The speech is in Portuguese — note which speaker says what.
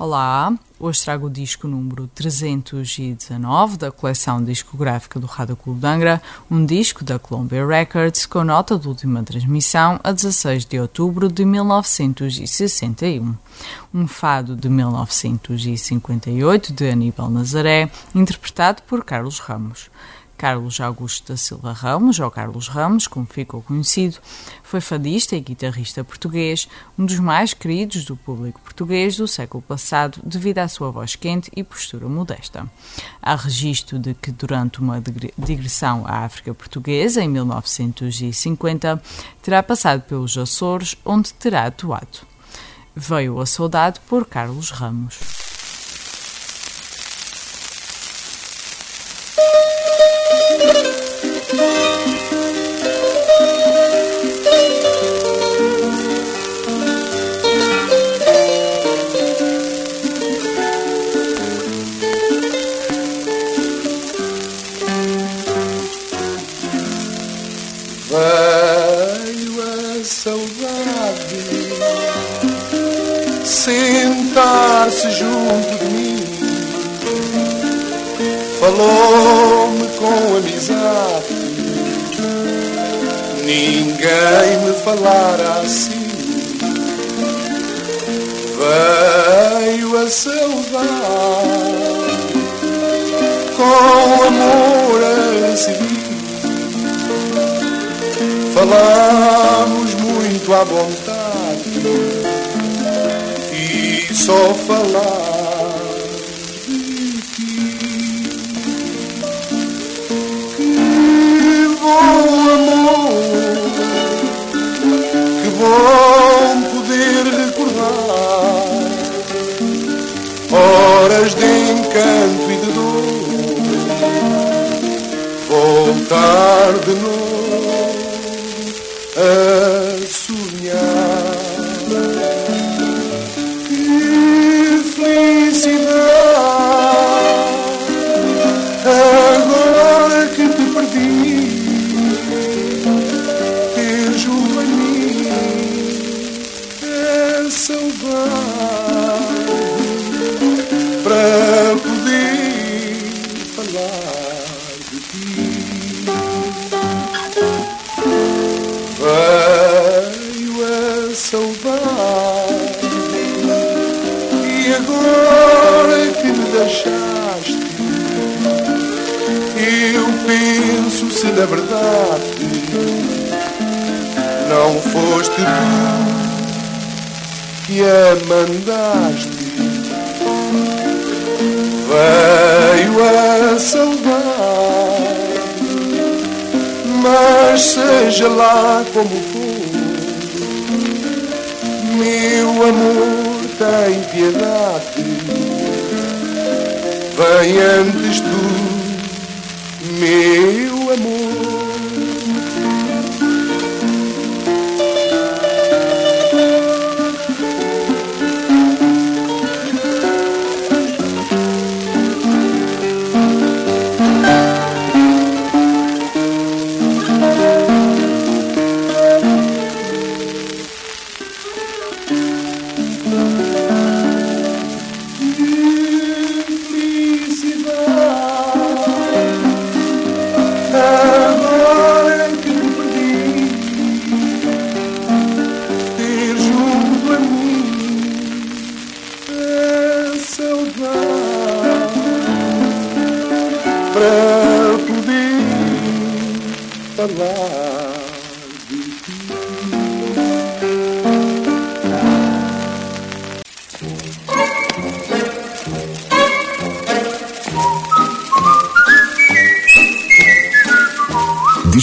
Speaker 1: Olá, hoje trago o disco número 319 da coleção discográfica do Rádio Clube de Angra, um disco da Columbia Records com nota de última transmissão a 16 de outubro de 1961. Um fado de 1958 de Aníbal Nazaré, interpretado por Carlos Ramos. Carlos Augusto da Silva Ramos, ou Carlos Ramos, como ficou conhecido, foi fadista e guitarrista português, um dos mais queridos do público português do século passado devido à sua voz quente e postura modesta. Há registro de que durante uma digressão à África Portuguesa, em 1950, terá passado pelos Açores, onde terá atuado. Veio a saudade por Carlos Ramos.
Speaker 2: Veio a saudade sentar-se junto de mim, falou-me com amizade. Ninguém me falara assim. Veio a saudade com Falamos muito à vontade e só falar de ti. Que bom amor, que bom poder recordar horas de encanto e de dor. Voltar de novo a sonhar. Que felicidade deixaste, eu penso se na verdade não foste tu que a mandaste. Veio a saudade mas seja lá como for, meu amor tem piedade. Vem antes tu, meu amor. Para poder falar